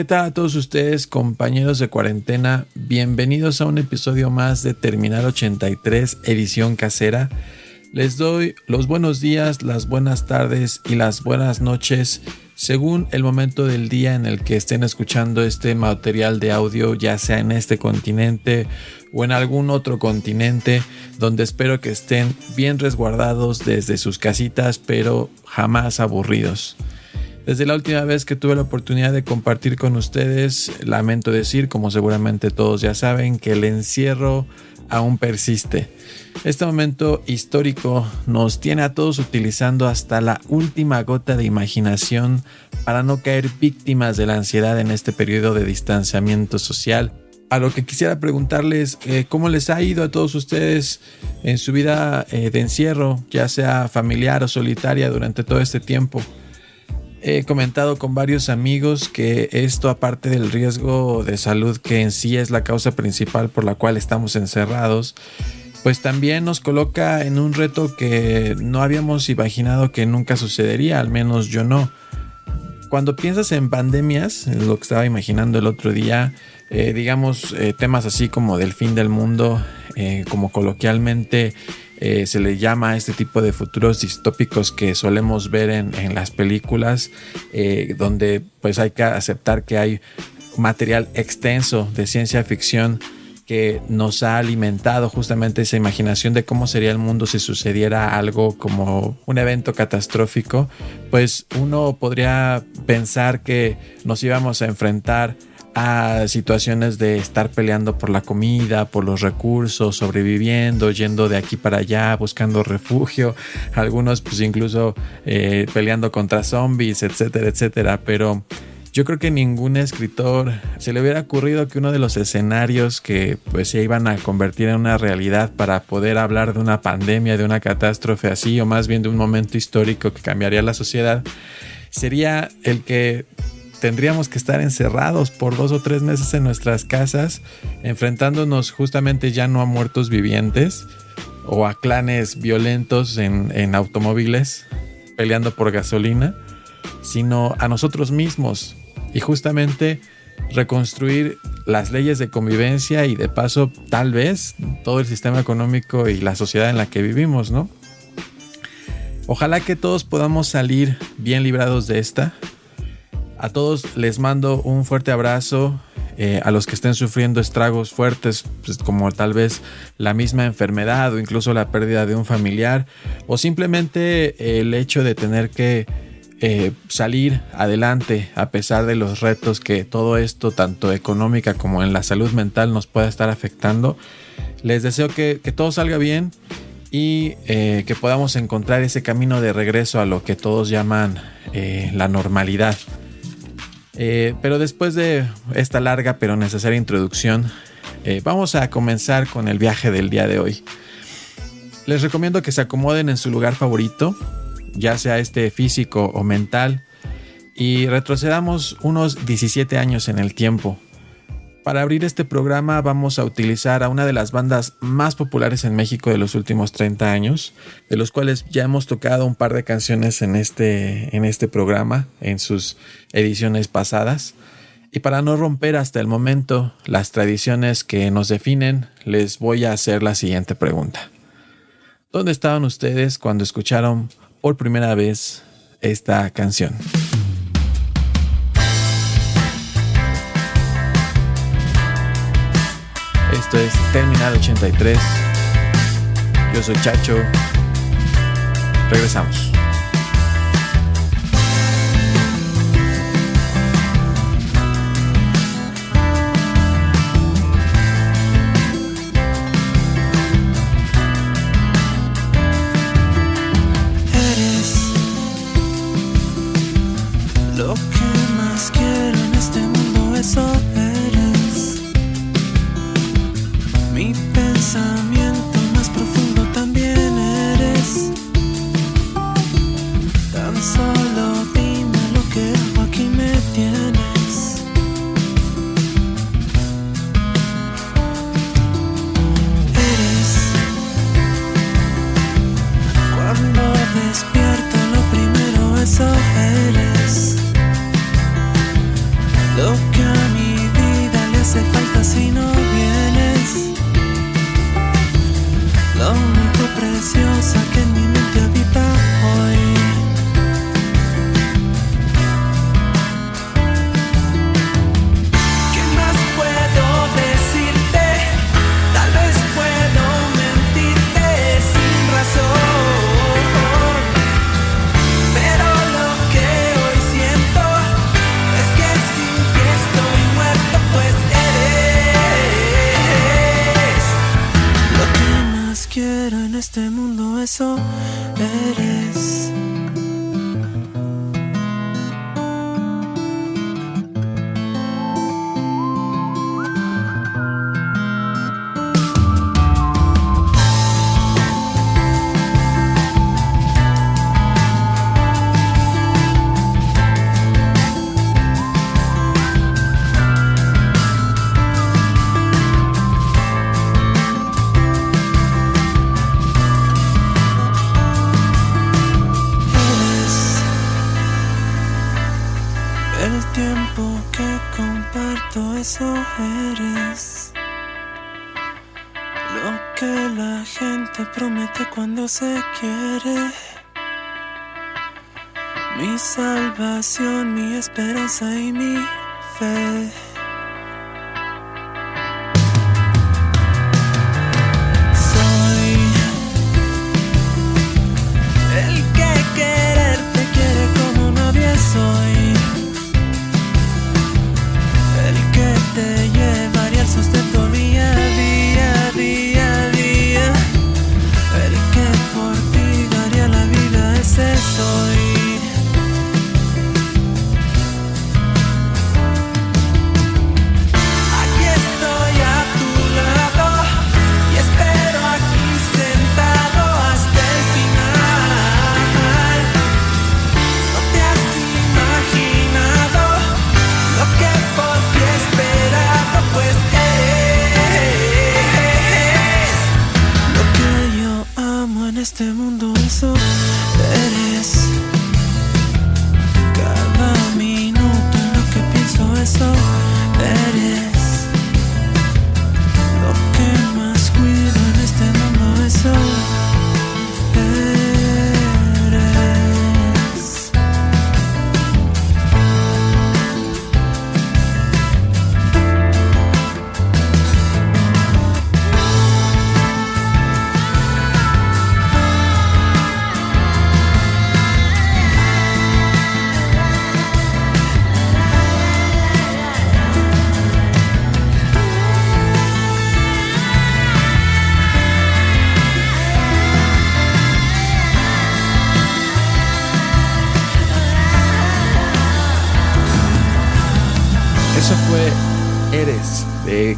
¿Qué tal a todos ustedes, compañeros de cuarentena? Bienvenidos a un episodio más de Terminal 83, edición casera. Les doy los buenos días, las buenas tardes y las buenas noches según el momento del día en el que estén escuchando este material de audio, ya sea en este continente o en algún otro continente, donde espero que estén bien resguardados desde sus casitas, pero jamás aburridos. Desde la última vez que tuve la oportunidad de compartir con ustedes, lamento decir, como seguramente todos ya saben, que el encierro aún persiste. Este momento histórico nos tiene a todos utilizando hasta la última gota de imaginación para no caer víctimas de la ansiedad en este periodo de distanciamiento social. A lo que quisiera preguntarles, eh, ¿cómo les ha ido a todos ustedes en su vida eh, de encierro, ya sea familiar o solitaria durante todo este tiempo? He comentado con varios amigos que esto, aparte del riesgo de salud que en sí es la causa principal por la cual estamos encerrados, pues también nos coloca en un reto que no habíamos imaginado que nunca sucedería, al menos yo no. Cuando piensas en pandemias, lo que estaba imaginando el otro día, eh, digamos eh, temas así como del fin del mundo, eh, como coloquialmente eh, se le llama a este tipo de futuros distópicos que solemos ver en, las películas, eh, donde pues hay que aceptar que hay material extenso de ciencia ficción que nos ha alimentado justamente esa imaginación de cómo sería el mundo si sucediera algo como un evento catastrófico, pues uno podría pensar que nos íbamos a enfrentar a situaciones de estar peleando por la comida, por los recursos, sobreviviendo, yendo de aquí para allá, buscando refugio, algunos pues incluso eh, peleando contra zombies, etcétera, etcétera, pero yo creo que ningún escritor se le hubiera ocurrido que uno de los escenarios que pues se iban a convertir en una realidad para poder hablar de una pandemia, de una catástrofe así, o más bien de un momento histórico que cambiaría la sociedad, sería el que tendríamos que estar encerrados por dos o tres meses en nuestras casas, enfrentándonos justamente ya no a muertos vivientes o a clanes violentos en, automóviles peleando por gasolina, sino a nosotros mismos y justamente reconstruir las leyes de convivencia y de paso tal vez todo el sistema económico y la sociedad en la que vivimos, ¿no? Ojalá que todos podamos salir bien librados de esta a todos les mando un fuerte abrazo. Eh, a los que estén sufriendo estragos fuertes, pues, como tal vez la misma enfermedad o incluso la pérdida de un familiar, o simplemente el hecho de tener que eh, salir adelante a pesar de los retos que todo esto, tanto económica como en la salud mental, nos pueda estar afectando. Les deseo que, todo salga bien y eh, que podamos encontrar ese camino de regreso a lo que todos llaman la normalidad. Eh, pero después de esta larga pero necesaria introducción, eh, vamos a comenzar con el viaje del día de hoy. Les recomiendo que se acomoden en su lugar favorito, ya sea este físico o mental, y retrocedamos unos 17 años en el tiempo para abrir este programa vamos a utilizar a una de las bandas más populares en México de los últimos 30 años, de los cuales ya hemos tocado un par de canciones en este, en este programa, en sus ediciones pasadas. Y para no romper hasta el momento las tradiciones que nos definen, les voy a hacer la siguiente pregunta. ¿Dónde estaban ustedes cuando escucharon por primera vez esta canción? Esto es Terminal 83. Yo soy Chacho. Regresamos.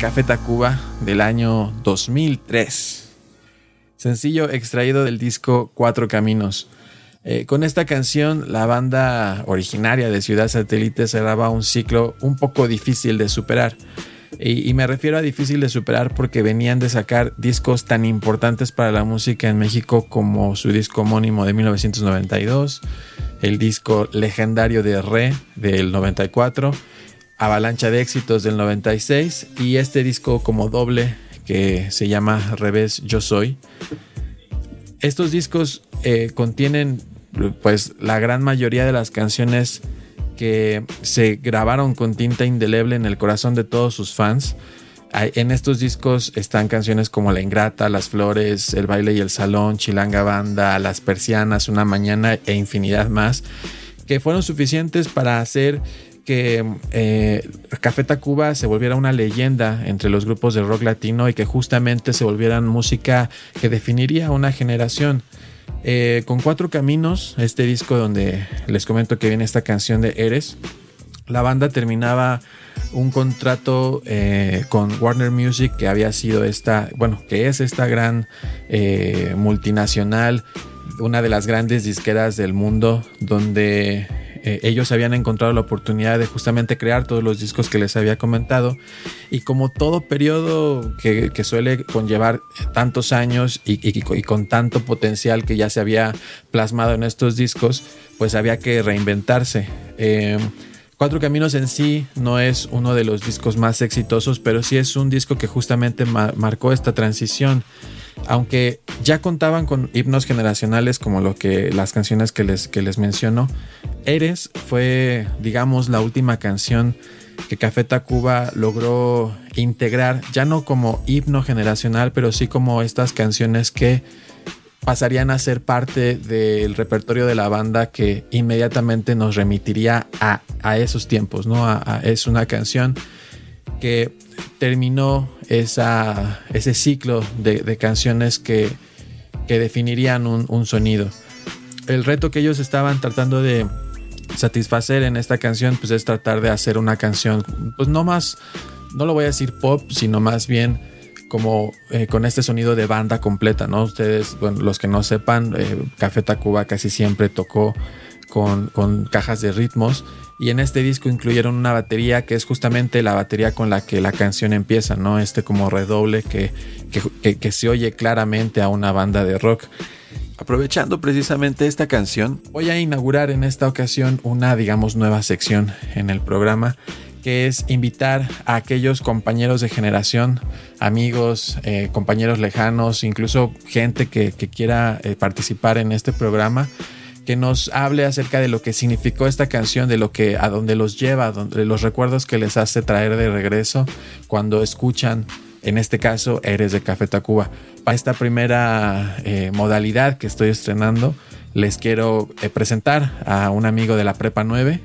Café Tacuba del año 2003. Sencillo extraído del disco Cuatro Caminos. Eh, con esta canción, la banda originaria de Ciudad Satélite cerraba un ciclo un poco difícil de superar. Y, y me refiero a difícil de superar porque venían de sacar discos tan importantes para la música en México como su disco homónimo de 1992, el disco legendario de Re del 94, Avalancha de éxitos del 96 y este disco como doble que se llama Revés Yo Soy. Estos discos eh, contienen pues la gran mayoría de las canciones que se grabaron con tinta indeleble en el corazón de todos sus fans. En estos discos están canciones como La Ingrata, Las Flores, El Baile y el Salón, Chilanga Banda, Las Persianas, Una Mañana e infinidad más, que fueron suficientes para hacer que eh, Café Tacuba se volviera una leyenda entre los grupos de rock latino y que justamente se volvieran música que definiría una generación. Eh, con cuatro caminos, este disco donde les comento que viene esta canción de Eres, la banda terminaba un contrato eh, con Warner Music que había sido esta, bueno, que es esta gran eh, multinacional, una de las grandes disqueras del mundo, donde eh, ellos habían encontrado la oportunidad de justamente crear todos los discos que les había comentado. Y como todo periodo que, que suele conllevar tantos años y, con tanto potencial que ya se había plasmado en estos discos, pues había que reinventarse. Eh, Cuatro Caminos en sí no es uno de los discos más exitosos, pero sí es un disco que justamente marcó esta transición. Aunque ya contaban con himnos generacionales como lo que las canciones que les, que les menciono, Eres fue, digamos, la última canción que Café Tacuba logró integrar, ya no como himno generacional, pero sí como estas canciones que pasarían a ser parte del repertorio de la banda que inmediatamente nos remitiría a, esos tiempos, ¿no? es una canción que terminó esa, ese ciclo de, canciones que, definirían un, un, sonido. El reto que ellos estaban tratando de satisfacer en esta canción, pues es tratar de hacer una canción, pues no más, no lo voy a decir pop, sino más bien como eh, con este sonido de banda completa, ¿no? Ustedes, bueno, los que no sepan, eh, Café Tacuba casi siempre tocó con, cajas de ritmos y en este disco incluyeron una batería que es justamente la batería con la que la canción empieza, ¿no? Este como redoble que, que, se oye claramente a una banda de rock. Aprovechando precisamente esta canción, voy a inaugurar en esta ocasión una, digamos, nueva sección en el programa que es invitar a aquellos compañeros de generación, amigos, eh, compañeros lejanos, incluso gente que, quiera eh, participar en este programa, que nos hable acerca de lo que significó esta canción, de lo que a dónde los lleva, de los recuerdos que les hace traer de regreso cuando escuchan, en este caso, Eres de Café Tacuba. Para esta primera eh, modalidad que estoy estrenando, les quiero presentar a un amigo de la Prepa 9,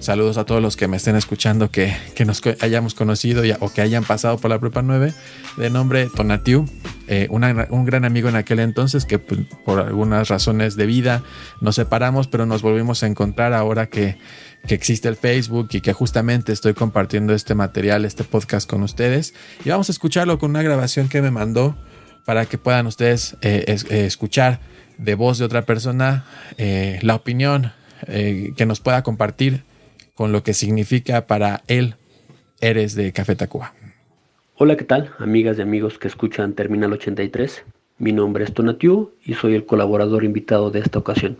Saludos a todos los que me estén escuchando que, nos hayamos conocido o que hayan pasado por la Prepa 9. De nombre Tonatiu, eh, un gran amigo en aquel entonces que pues, por algunas razones de vida nos separamos, pero nos volvimos a encontrar ahora que, existe el Facebook y que justamente estoy compartiendo este material, este podcast con ustedes. Y vamos a escucharlo con una grabación que me mandó para que puedan ustedes eh, eh, escuchar de voz de otra persona la opinión que nos pueda compartir con lo que significa para él Eres de Café Tacuba. Hola, ¿qué tal? Amigas y amigos que escuchan Terminal 83. Mi nombre es Tonatiu y soy el colaborador invitado de esta ocasión.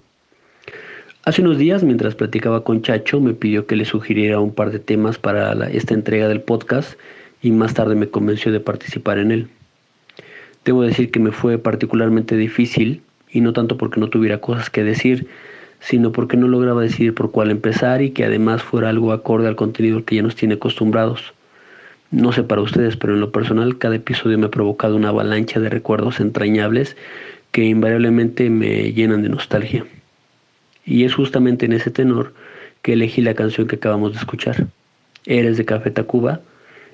Hace unos días, mientras platicaba con Chacho, me pidió que le sugiriera un par de temas para esta entrega del podcast y más tarde me convenció de participar en él. Debo decir que me fue particularmente difícil y no tanto porque no tuviera cosas que decir, sino porque no lograba decidir por cuál empezar y que además fuera algo acorde al contenido que ya nos tiene acostumbrados. No sé para ustedes, pero en lo personal cada episodio me ha provocado una avalancha de recuerdos entrañables que invariablemente me llenan de nostalgia. Y es justamente en ese tenor que elegí la canción que acabamos de escuchar. Eres de Café Tacuba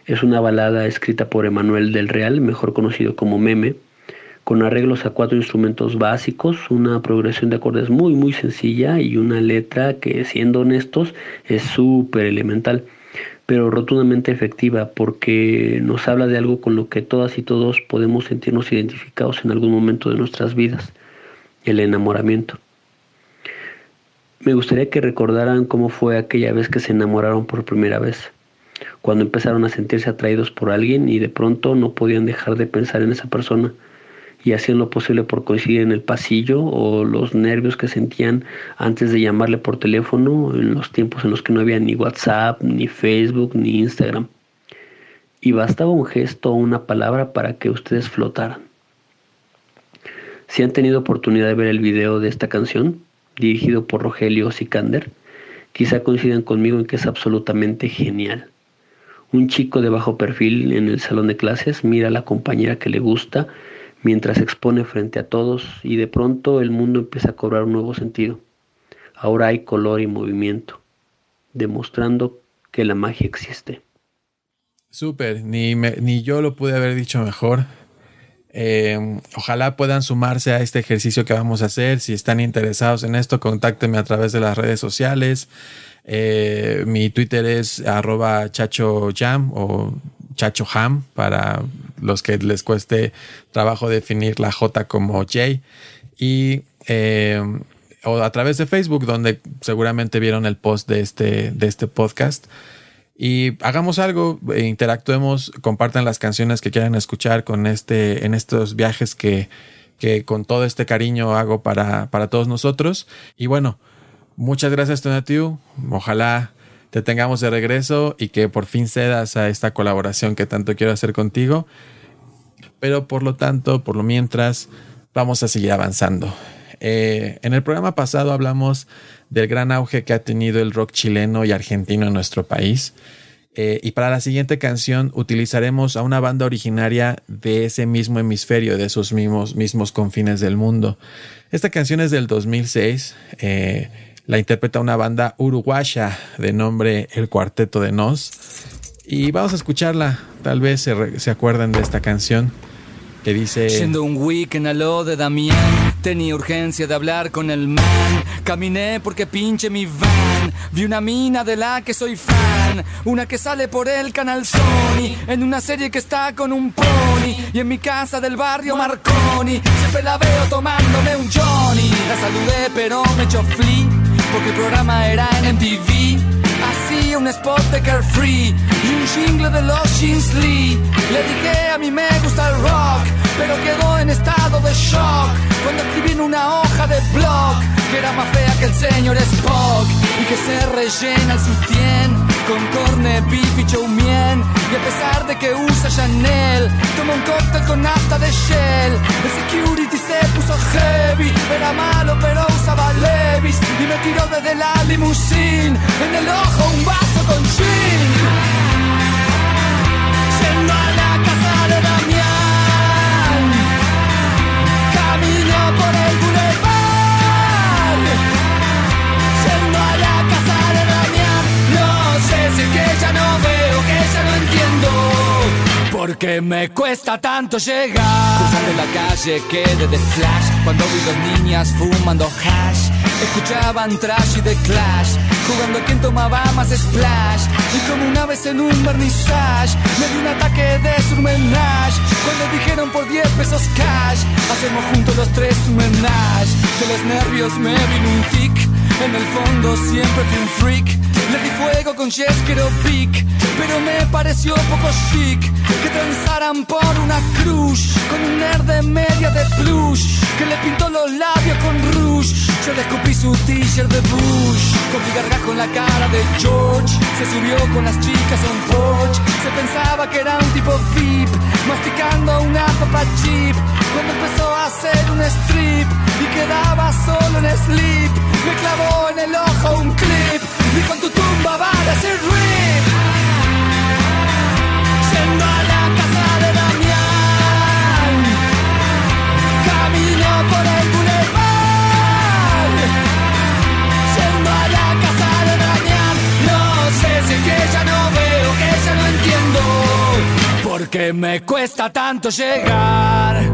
es una balada escrita por Emanuel del Real, mejor conocido como Meme, con arreglos a cuatro instrumentos básicos, una progresión de acordes muy muy sencilla y una letra que siendo honestos es súper elemental, pero rotundamente efectiva porque nos habla de algo con lo que todas y todos podemos sentirnos identificados en algún momento de nuestras vidas, el enamoramiento. Me gustaría que recordaran cómo fue aquella vez que se enamoraron por primera vez, cuando empezaron a sentirse atraídos por alguien y de pronto no podían dejar de pensar en esa persona y hacían lo posible por coincidir en el pasillo o los nervios que sentían antes de llamarle por teléfono en los tiempos en los que no había ni WhatsApp, ni Facebook, ni Instagram. Y bastaba un gesto o una palabra para que ustedes flotaran. Si han tenido oportunidad de ver el video de esta canción, dirigido por Rogelio Sikander, quizá coincidan conmigo en que es absolutamente genial. Un chico de bajo perfil en el salón de clases mira a la compañera que le gusta mientras se expone frente a todos y de pronto el mundo empieza a cobrar un nuevo sentido. Ahora hay color y movimiento, demostrando que la magia existe. Súper, ni, ni yo lo pude haber dicho mejor. Eh, ojalá puedan sumarse a este ejercicio que vamos a hacer. Si están interesados en esto, contáctenme a través de las redes sociales. Eh, mi Twitter es arroba chachojam o chachoham para los que les cueste trabajo definir la J como J. Y eh, o a través de Facebook, donde seguramente vieron el post de este, de este podcast. Y hagamos algo, interactuemos, compartan las canciones que quieran escuchar con este, en estos viajes que, que con todo este cariño hago para, para todos nosotros. Y bueno, muchas gracias, Tonatiu. Ojalá te tengamos de regreso y que por fin cedas a esta colaboración que tanto quiero hacer contigo. Pero por lo tanto, por lo mientras, vamos a seguir avanzando. Eh, en el programa pasado hablamos del gran auge que ha tenido el rock chileno y argentino en nuestro país. Eh, y para la siguiente canción utilizaremos a una banda originaria de ese mismo hemisferio, de esos mismos, mismos confines del mundo. Esta canción es del 2006. Eh, la interpreta una banda uruguaya de nombre El Cuarteto de Nos. Y vamos a escucharla. Tal vez se, se acuerden de esta canción que dice... Yendo un weekend a lo de Damián, tenía urgencia de hablar con el man. Caminé porque pinche mi van. Vi una mina de la que soy fan. Una que sale por el canal Sony. En una serie que está con un pony. Y en mi casa del barrio Marconi. Siempre la veo tomándome un Johnny. La saludé pero me echó flea. Porque el programa era en MTV. Un spot de Carefree y un jingle de los Jeans Lee. Le dije a mí me gusta el rock, pero quedó en estado de shock cuando escribí en una hoja de blog que era más fea que el señor Spock y que se rellena el sutién con corne, beef y choumien. Y a pesar de que usa Chanel, toma un cóctel con nafta de Shell. El security se puso heavy, era malo pero usaba Levis y me tiró desde la limusine en el ojo un vaso con gin. Porque me cuesta tanto llegar. Cruzando la calle quedé de flash cuando vi dos niñas fumando hash. Escuchaban trash y de clash, jugando a quien tomaba más splash. Y como una vez en un vernissage, me di un ataque de surmenage. Cuando dijeron por 10 pesos cash, hacemos juntos los tres un menage. De los nervios me vino un tic, en el fondo siempre fui un freak. Le di fuego con Jeskero Pic, pero me pareció poco chic que transaran por una cruz con un nerd de media de plush que le pintó los labios con rouge. Yo le escupí su t-shirt de Bush, con mi gargajo en la cara de George. Se subió con las chicas a un porch, se pensaba que era un tipo VIP, masticando una papa chip. Cuando empezó a hacer un strip y quedaba solo en sleep, me clavó en el ojo un clip y con tu tumba va a decir rip. Yendo a la casa de Damián, camino por el boulevard. Yendo a la casa de Damián, no sé si que ya no veo, que ya no entiendo. Porque me cuesta tanto llegar.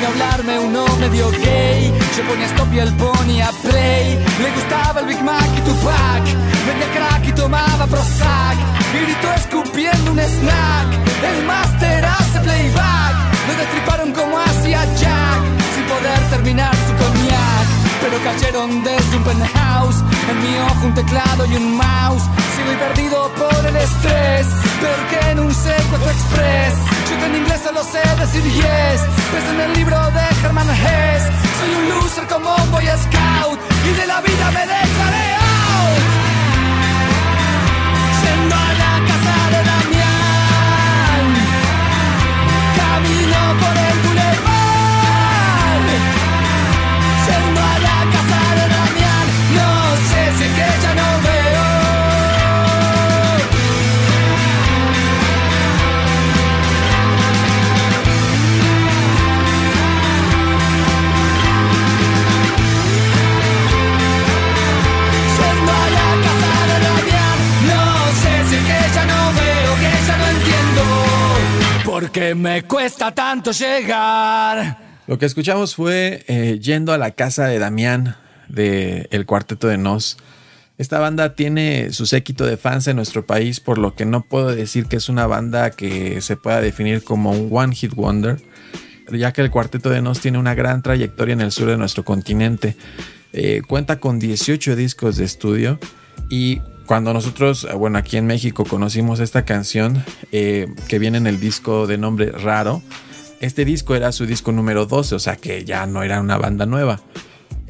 Vino a hablarme uno medio gay, yo ponía stop y él ponía play. Le gustaba el Big Mac y Tupac, vendía crack y tomaba Prozac. Gritó escupiendo un snack, el máster hace playback. Lo destriparon como hacía Jack, sin poder terminar su cognac. Pero cayeron desde un penthouse, en mi ojo un teclado y un mouse. Sigo y perdido por el estrés, peor que en un secuestro express. Yo que en inglés solo sé decir yes, pues en el libro de Herman Hess. Soy un loser como un boy scout, y de la vida me declaré out. Yendo a la casa de Damián, camino por el Porque me cuesta tanto llegar. Lo que escuchamos fue eh, Yendo a la casa de Damián de El Cuarteto de Nos. Esta banda tiene su séquito de fans en nuestro país, por lo que no puedo decir que es una banda que se pueda definir como un one hit wonder. ya que el Cuarteto de Nos tiene una gran trayectoria en el sur de nuestro continente. Eh, cuenta con 18 discos de estudio y cuando nosotros, bueno, aquí en México conocimos esta canción eh, que viene en el disco de nombre Raro, este disco era su disco número 12, o sea que ya no era una banda nueva.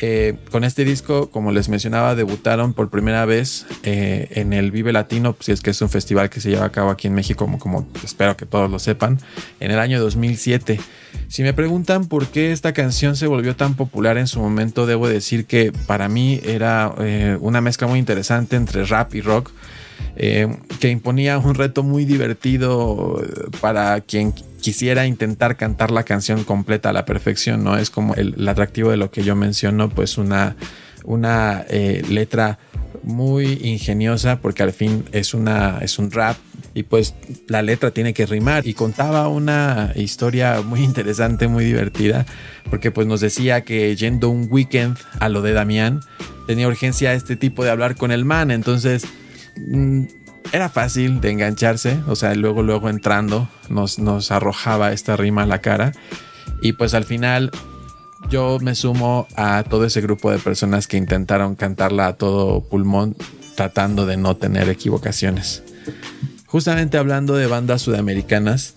Eh, con este disco, como les mencionaba, debutaron por primera vez eh, en el Vive Latino, si es que es un festival que se lleva a cabo aquí en México, como, como espero que todos lo sepan, en el año 2007. Si me preguntan por qué esta canción se volvió tan popular en su momento, debo decir que para mí era eh, una mezcla muy interesante entre rap y rock. Que imponía un reto muy divertido para quien quisiera intentar cantar la canción completa a la perfección, ¿no? Es como el, atractivo de lo que yo menciono, pues una, una eh, letra muy ingeniosa porque al fin es, una, es un rap y pues la letra tiene que rimar y contaba una historia muy interesante, muy divertida porque pues nos decía que yendo un weekend a lo de Damián tenía urgencia este tipo de hablar con el man, entonces... Mm, era fácil de engancharse, o sea, luego, luego entrando nos, nos arrojaba esta rima a la cara. Y pues al final yo me sumo a todo ese grupo de personas que intentaron cantarla a todo pulmón tratando de no tener equivocaciones. Justamente hablando de bandas sudamericanas,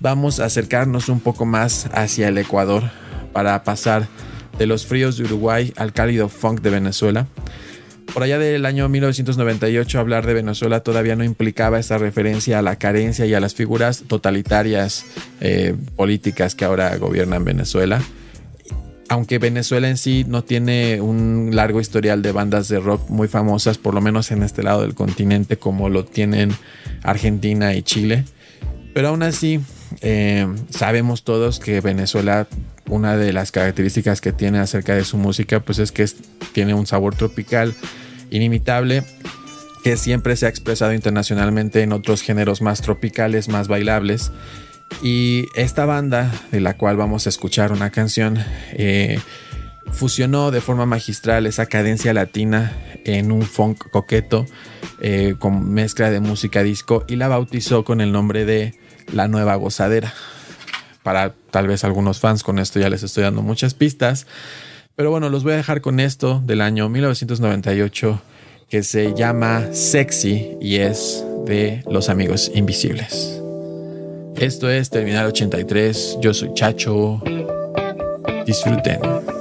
vamos a acercarnos un poco más hacia el Ecuador para pasar de los fríos de Uruguay al cálido funk de Venezuela por allá del año 1998 hablar de Venezuela todavía no implicaba esa referencia a la carencia y a las figuras totalitarias eh, políticas que ahora gobiernan Venezuela. Aunque Venezuela en sí no tiene un largo historial de bandas de rock muy famosas, por lo menos en este lado del continente, como lo tienen Argentina y Chile. Pero aún así, eh, sabemos todos que Venezuela, una de las características que tiene acerca de su música, pues es que tiene un sabor tropical inimitable que siempre se ha expresado internacionalmente en otros géneros más tropicales, más bailables. Y esta banda, de la cual vamos a escuchar una canción, eh, fusionó de forma magistral esa cadencia latina en un funk coqueto eh, con mezcla de música disco y la bautizó con el nombre de La Nueva Gozadera. Para tal vez algunos fans, con esto ya les estoy dando muchas pistas. Pero bueno, los voy a dejar con esto del año 1998 que se llama Sexy y es de Los Amigos Invisibles. Esto es Terminal 83, yo soy Chacho. Disfruten.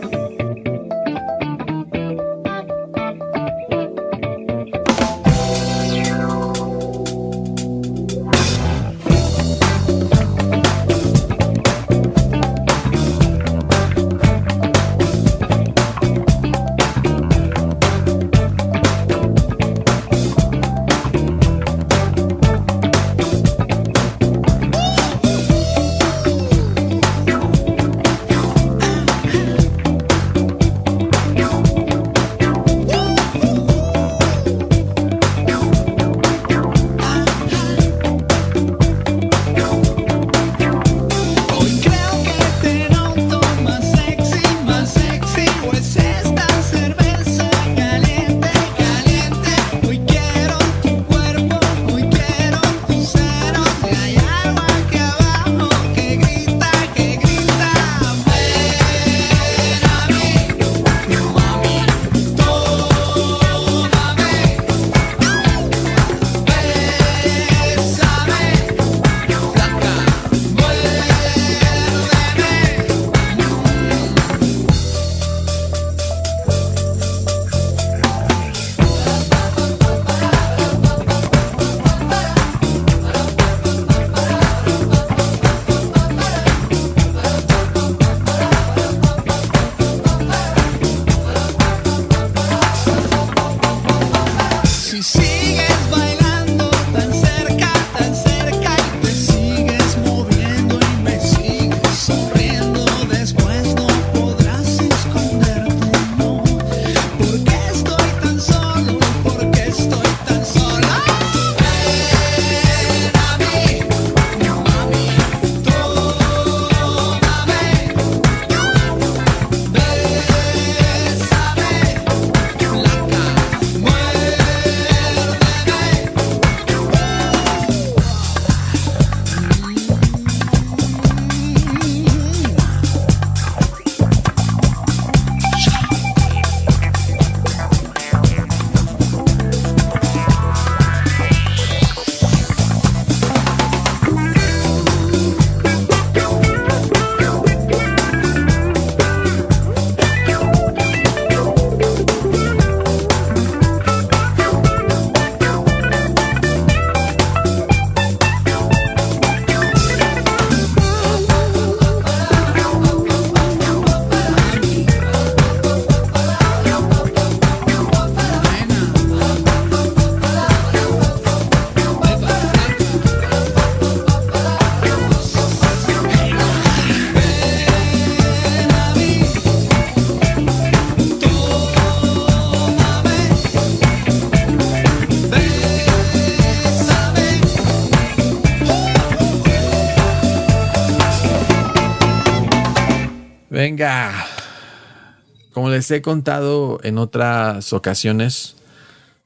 Como les he contado en otras ocasiones,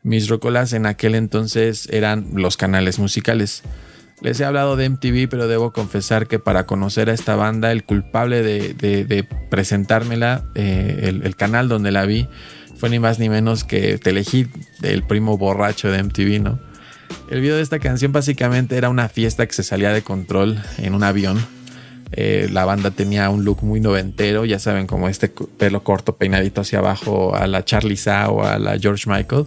mis rocolas en aquel entonces eran los canales musicales. Les he hablado de MTV, pero debo confesar que para conocer a esta banda, el culpable de, presentármela, eh, el, el, canal donde la vi, fue ni más ni menos que Telehit, del primo borracho de MTV, ¿no? El video de esta canción básicamente era una fiesta que se salía de control en un avión eh, la banda tenía un look muy noventero, ya saben, como este pelo corto peinadito hacia abajo a la Charlie Sa o a la George Michael.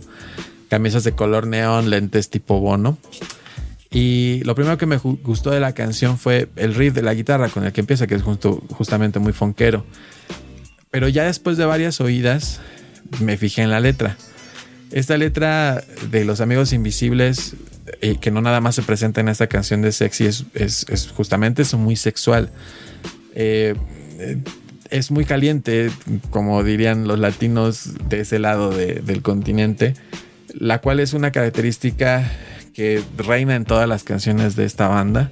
Camisas de color neón, lentes tipo bono. Y lo primero que me gustó de la canción fue el riff de la guitarra con el que empieza, que es justamente muy fonquero. Pero ya después de varias oídas, me fijé en la letra. Esta letra de Los Amigos Invisibles y que no nada más se presenta en esta canción de sexy, es, es, justamente eso, muy sexual. Eh, es muy caliente, como dirían los latinos de ese lado del continente, la cual es una característica que reina en todas las canciones de esta banda.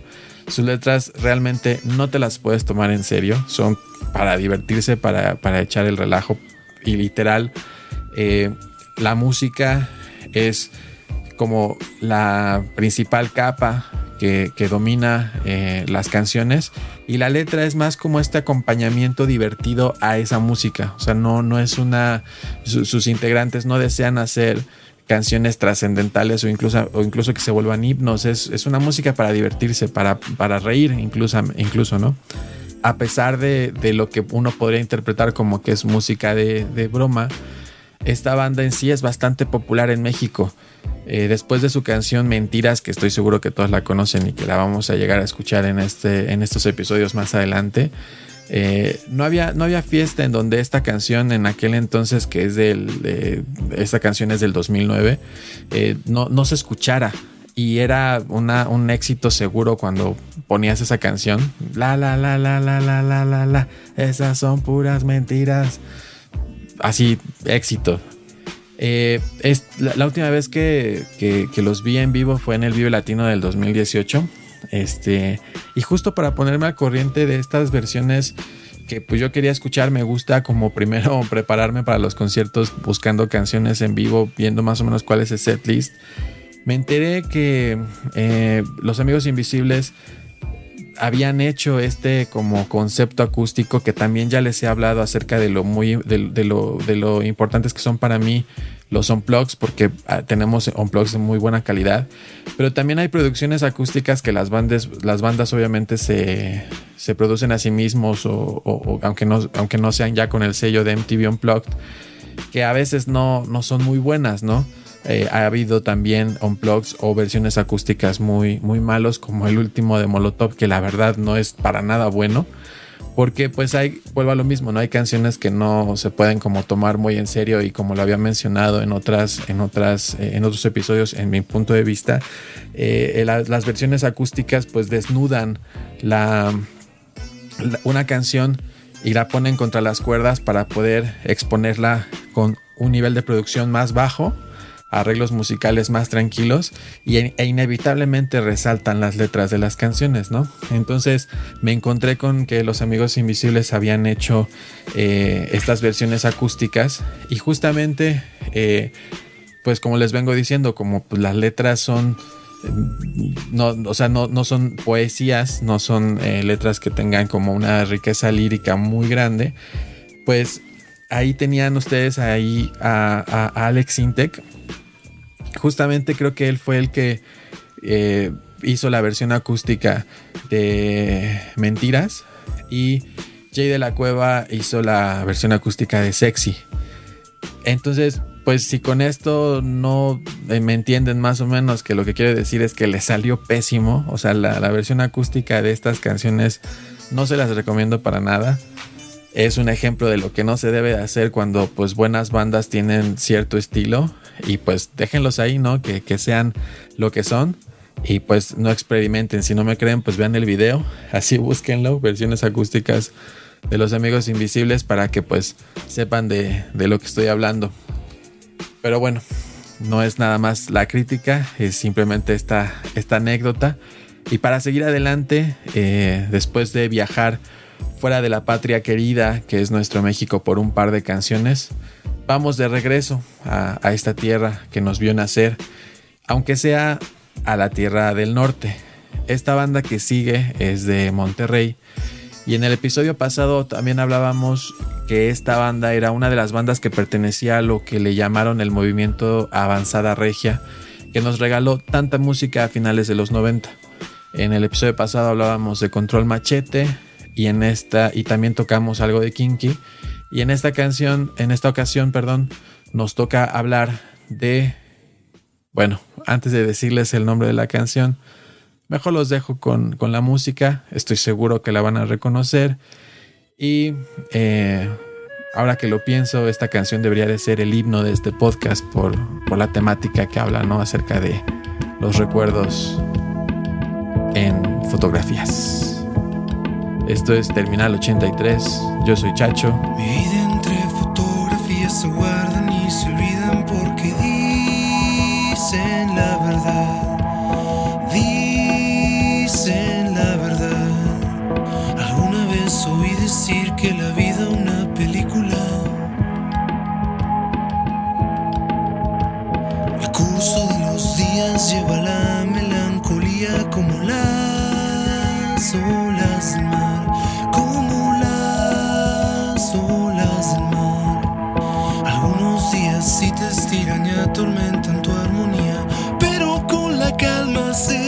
Sus letras realmente no te las puedes tomar en serio, son para divertirse, para, echar el relajo y literal. Eh, la música es como la principal capa que, domina eh, las canciones y la letra es más como este acompañamiento divertido a esa música. O sea, no, no es una... sus integrantes no desean hacer canciones trascendentales o incluso, o incluso que se vuelvan himnos. Es, una música para divertirse, para, para reír incluso, incluso, ¿no? A pesar de, lo que uno podría interpretar como que es música de, de broma, esta banda en sí es bastante popular en México. Eh, después de su canción Mentiras, que estoy seguro que todos la conocen y que la vamos a llegar a escuchar en, este, en estos episodios más adelante, eh, no, había, no había fiesta en donde esta canción en aquel entonces, que es del, esta canción es del 2009, eh, no, no, se escuchara. Y era una, un éxito seguro cuando ponías esa canción. La, la, la, la, la, la, la, la, la. Esas son puras mentiras. Así, éxito. Eh, es la, última vez que, los vi en vivo fue en el Vive Latino del 2018. Este, y justo para ponerme al corriente de estas versiones que pues yo quería escuchar, me gusta como primero prepararme para los conciertos buscando canciones en vivo, viendo más o menos cuál es el setlist. Me enteré que eh, los amigos invisibles habían hecho este como concepto acústico que también ya les he hablado acerca de lo muy de, lo, de lo importantes que son para mí los unplugs porque ah, tenemos unplugs de muy buena calidad. Pero también hay producciones acústicas que las bandas las bandas obviamente se, se producen a sí mismos o, aunque no aunque no sean ya con el sello de MTV Unplugged que a veces no, no son muy buenas no eh, ha habido también unplugs o versiones acústicas muy, muy malos, como el último de Molotov, que la verdad no es para nada bueno. Porque pues hay, vuelvo a lo mismo, ¿no? Hay canciones que no se pueden como tomar muy en serio y como lo había mencionado en otras, en otras, eh, en otros episodios, en mi punto de vista, eh, las versiones acústicas pues desnudan la, una canción y la ponen contra las cuerdas para poder exponerla con un nivel de producción más bajo arreglos musicales más tranquilos y, e inevitablemente resaltan las letras de las canciones, ¿no? Entonces me encontré con que los amigos invisibles habían hecho eh, estas versiones acústicas y justamente, eh, pues como les vengo diciendo, como pues, las letras son... No, o sea, no, no son poesías, no son eh, letras que tengan como una riqueza lírica muy grande, pues ahí tenían ustedes ahí a, a Alex Intec justamente creo que él fue el que eh, hizo la versión acústica de Mentiras y Jay de la Cueva hizo la versión acústica de Sexy. Entonces, pues si con esto no eh, me entienden más o menos que lo que quiero decir es que le salió pésimo, o sea, la, la versión acústica de estas canciones no se las recomiendo para nada es un ejemplo de lo que no se debe de hacer cuando pues buenas bandas tienen cierto estilo y pues déjenlos ahí, ¿no? Que, sean lo que son y pues no experimenten. Si no me creen, pues vean el video, así búsquenlo, versiones acústicas de los amigos invisibles para que pues sepan de, lo que estoy hablando. Pero bueno, no es nada más la crítica, es simplemente esta, esta anécdota. Y para seguir adelante, eh, después de viajar fuera de la patria querida que es nuestro México por un par de canciones, vamos de regreso a, esta tierra que nos vio nacer, aunque sea a la tierra del norte. Esta banda que sigue es de Monterrey y en el episodio pasado también hablábamos que esta banda era una de las bandas que pertenecía a lo que le llamaron el movimiento Avanzada Regia, que nos regaló tanta música a finales de los 90. En el episodio pasado hablábamos de Control Machete y en esta y también tocamos algo de Kinky y en esta canción, en esta ocasión, perdón, nos toca hablar de bueno, antes de decirles el nombre de la canción, Mejor los dejo con, la música, estoy seguro que la van a reconocer. Y eh, ahora que lo pienso, esta canción debería de ser el himno de este podcast por, por la temática que habla, ¿no? Acerca de los recuerdos en fotografías. Esto es Terminal 83, yo soy Chacho. Mi vida entre fotografías se guardan y se olvidan porque dicen la verdad. Dicen la verdad. Alguna vez oí decir que la vida una película. El curso de los días lleva la see.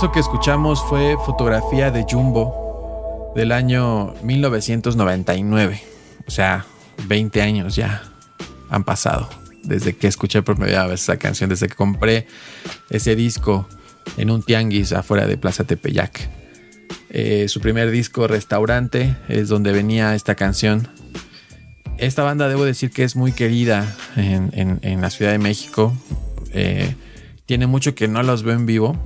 Eso que escuchamos fue fotografía de Jumbo del año 1999. O sea, 20 años ya han pasado desde que escuché por primera vez esa canción, desde que compré ese disco en un tianguis afuera de Plaza Tepeyac. Eh, su primer disco, Restaurante, es donde venía esta canción. Esta banda debo decir que es muy querida en, la Ciudad de México. Eh, tiene mucho que no los veo en vivo.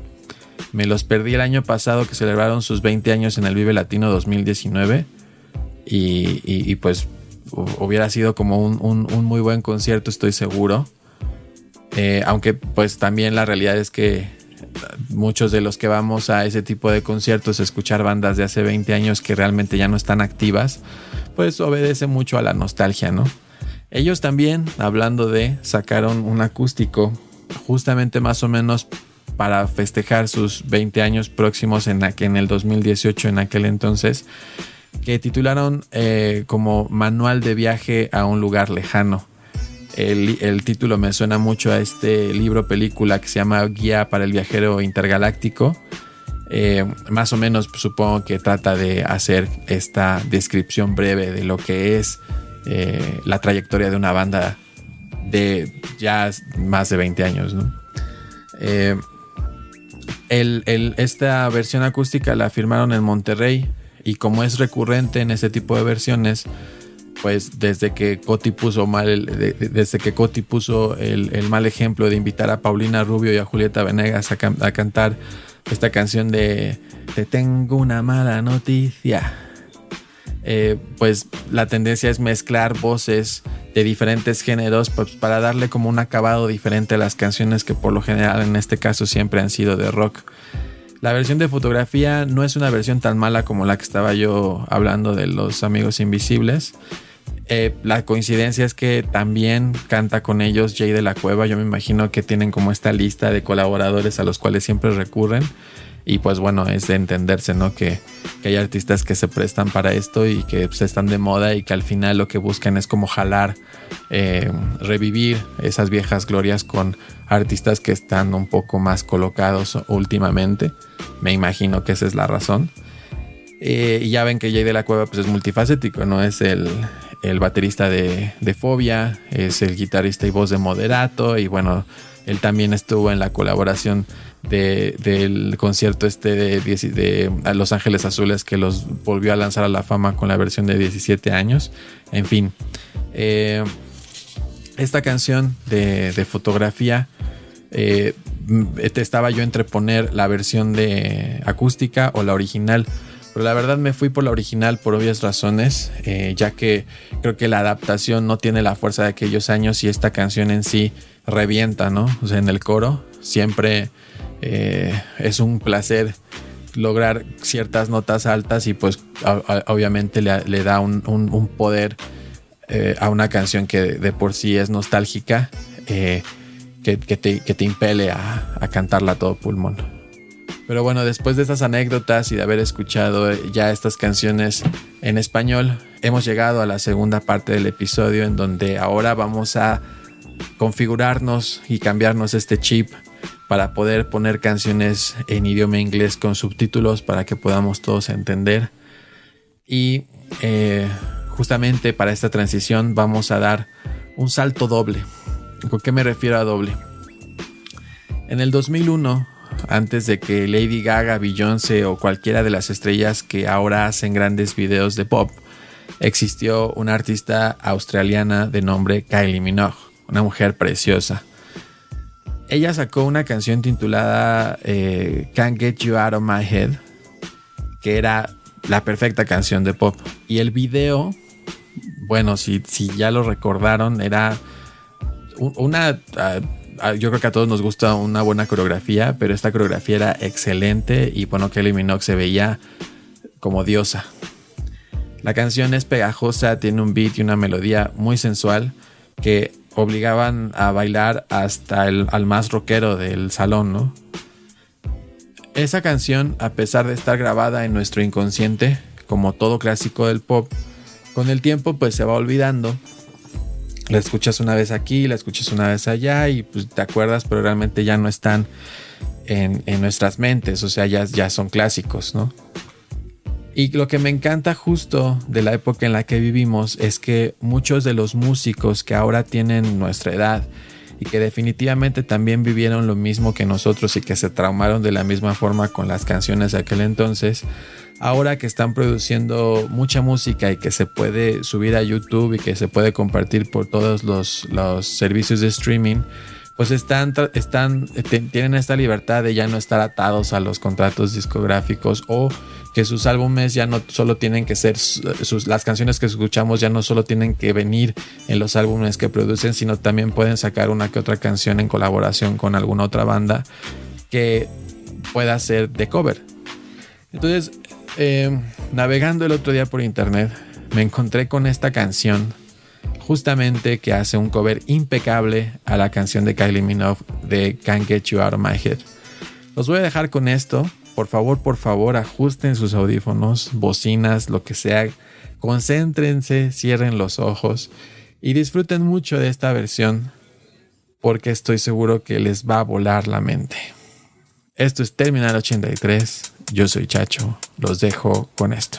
Me los perdí el año pasado que celebraron sus 20 años en el Vive Latino 2019. Y, pues hubiera sido como un, muy buen concierto, estoy seguro. Eh, aunque pues también la realidad es que muchos de los que vamos a ese tipo de conciertos, escuchar bandas de hace 20 años que realmente ya no están activas, pues obedece mucho a la nostalgia, ¿no? Ellos también, hablando de, sacaron un acústico justamente más o menos para festejar sus 20 años próximos en, en el 2018, en aquel entonces, que titularon eh, como Manual de viaje a un lugar lejano. El, título me suena mucho a este libro película que se llama Guía para el viajero intergaláctico. Eh, más o menos pues, supongo que trata de hacer esta descripción breve de lo que es eh, la trayectoria de una banda de ya más de 20 años. Eh, esta versión acústica la firmaron en Monterrey y como es recurrente en ese tipo de versiones, pues desde que Coti puso mal, desde que Coti puso el, mal ejemplo de invitar a Paulina Rubio y a Julieta Venegas a, cantar esta canción de Te tengo una mala noticia. Eh, pues la tendencia es mezclar voces de diferentes géneros pues, para darle como un acabado diferente a las canciones que por lo general en este caso siempre han sido de rock. La versión de fotografía no es una versión tan mala como la que estaba yo hablando de los amigos invisibles. Eh, la coincidencia es que también canta con ellos Jay de la Cueva. Yo me imagino que tienen como esta lista de colaboradores a los cuales siempre recurren. Y pues bueno, es de entenderse, ¿no? Que, hay artistas que se prestan para esto y que pues, están de moda y que al final lo que buscan es como jalar, eh, revivir esas viejas glorias con artistas que están un poco más colocados últimamente. Me imagino que esa es la razón. Eh, y ya ven que Jay de la Cueva pues es multifacético, no es el, el baterista de, Fobia, es el guitarrista y voz de Moderato y bueno, él también estuvo en la colaboración del concierto este de, de, Los Ángeles Azules que los volvió a lanzar a la fama con la versión de 17 años. En fin, eh, esta canción de, fotografía eh, estaba yo entre poner la versión de acústica o la original pero la verdad me fui por la original por obvias razones, eh, ya que creo que la adaptación no tiene la fuerza de aquellos años y esta canción en sí revienta, ¿no? O sea, en el coro siempre eh, es un placer lograr ciertas notas altas y pues obviamente le, da un, poder eh, a una canción que de por sí es nostálgica, que, te, impele a, a cantarla a todo pulmón. Pero bueno, después de estas anécdotas y de haber escuchado ya estas canciones en español, hemos llegado a la segunda parte del episodio en donde ahora vamos a configurarnos y cambiarnos este chip para poder poner canciones en idioma inglés con subtítulos para que podamos todos entender. Y eh, justamente para esta transición vamos a dar un salto doble. ¿Con qué me refiero a doble? En el 2001 antes de que Lady Gaga, Beyoncé o cualquiera de las estrellas que ahora hacen grandes videos de pop, existió una artista australiana de nombre Kylie Minogue, una mujer preciosa. Ella sacó una canción titulada eh, Can't Get You Out of My Head, que era la perfecta canción de pop. Y el video, bueno, si, si ya lo recordaron, era una... Yo creo que a todos nos gusta una buena coreografía, pero esta coreografía era excelente y bueno, Kelly Minogue se veía como diosa. La canción es pegajosa, tiene un beat y una melodía muy sensual que obligaban a bailar hasta el al más rockero del salón, ¿no? Esa canción, a pesar de estar grabada en nuestro inconsciente, como todo clásico del pop, con el tiempo pues se va olvidando la escuchas una vez aquí, la escuchas una vez allá y pues te acuerdas, pero realmente ya no están en, en nuestras mentes, o sea, ya, ya son clásicos, ¿no? Y lo que me encanta justo de la época en la que vivimos es que muchos de los músicos que ahora tienen nuestra edad y que definitivamente también vivieron lo mismo que nosotros y que se traumaron de la misma forma con las canciones de aquel entonces, ahora que están produciendo mucha música y que se puede subir a YouTube y que se puede compartir por todos los, los servicios de streaming, pues están, están, tienen esta libertad de ya no estar atados a los contratos discográficos o que sus álbumes ya no solo tienen que ser sus, las canciones que escuchamos ya no solo tienen que venir en los álbumes que producen, sino también pueden sacar una que otra canción en colaboración con alguna otra banda que pueda ser de cover. Entonces, eh, navegando el otro día por internet, me encontré con esta canción justamente que hace un cover impecable a la canción de Kylie Minogue de Can't Get You Out of My Head. Los voy a dejar con esto. Por favor, por favor, ajusten sus audífonos, bocinas, lo que sea. Concéntrense, cierren los ojos y disfruten mucho de esta versión porque estoy seguro que les va a volar la mente. Esto es Terminal 83. Yo soy Chacho. Los dejo con esto.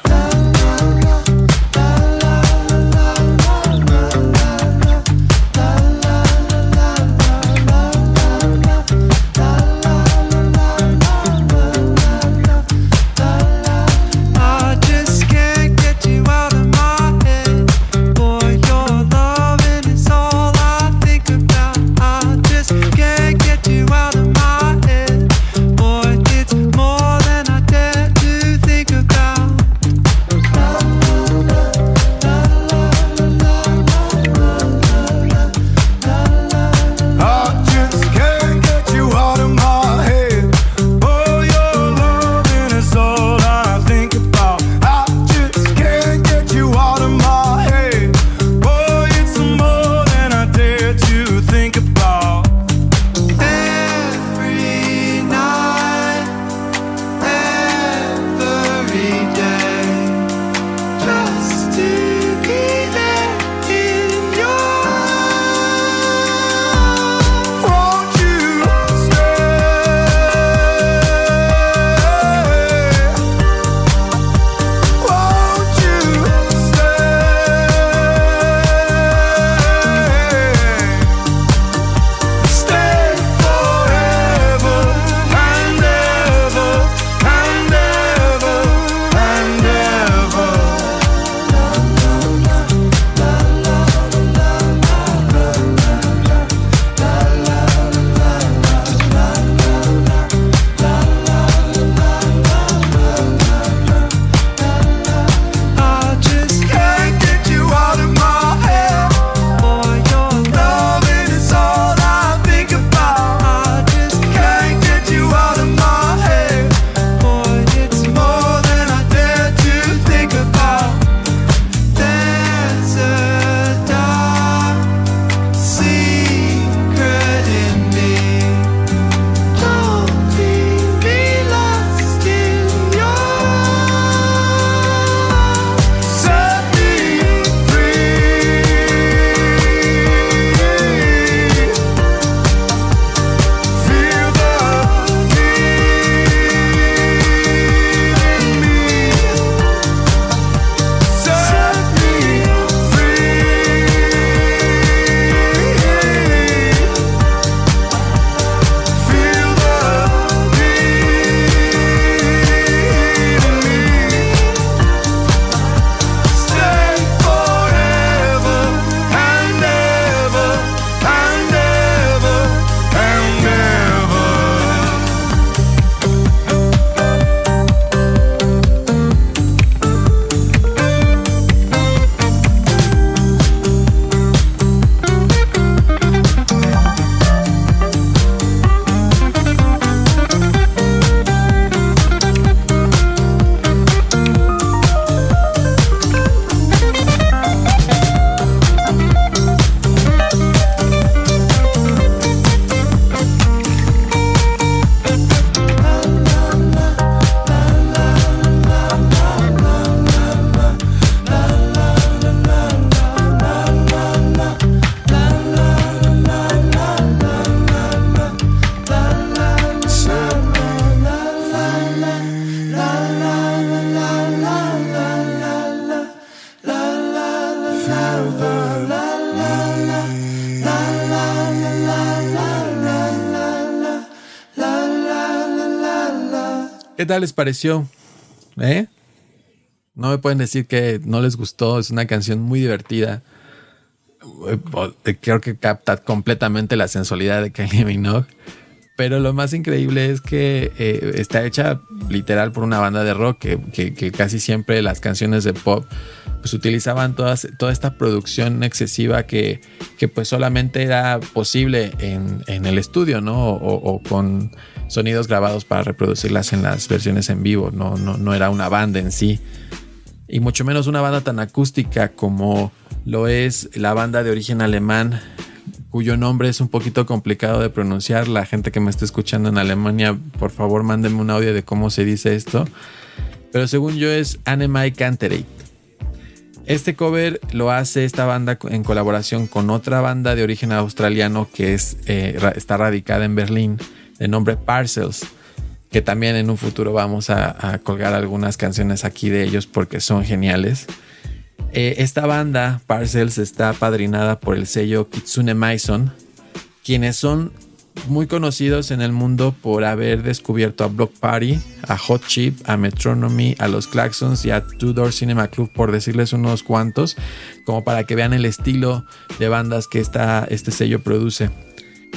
¿Qué tal les pareció? ¿Eh? No me pueden decir que no les gustó. Es una canción muy divertida. Creo que capta completamente la sensualidad de Kylie Minogue. Pero lo más increíble es que eh, está hecha literal por una banda de rock que, que casi siempre las canciones de pop pues utilizaban todas, toda esta producción excesiva que, pues solamente era posible en, el estudio, ¿no? O, con sonidos grabados para reproducirlas en las versiones en vivo, no, no, no era una banda en sí. Y mucho menos una banda tan acústica como lo es la banda de origen alemán cuyo nombre es un poquito complicado de pronunciar. La gente que me está escuchando en Alemania, por favor, mándenme un audio de cómo se dice esto. Pero según yo es Anemai Canterate. Este cover lo hace esta banda en colaboración con otra banda de origen australiano que es, eh, está radicada en Berlín, de nombre Parcels, que también en un futuro vamos a colgar algunas canciones aquí de ellos porque son geniales. Eh, esta banda, Parcels, está padrinada por el sello Kitsune Maison, quienes son muy conocidos en el mundo por haber descubierto a Block Party, a Hot Chip, a Metronomy, a los Claxons y a Tudor Cinema Club, por decirles unos cuantos, como para que vean el estilo de bandas que este sello produce.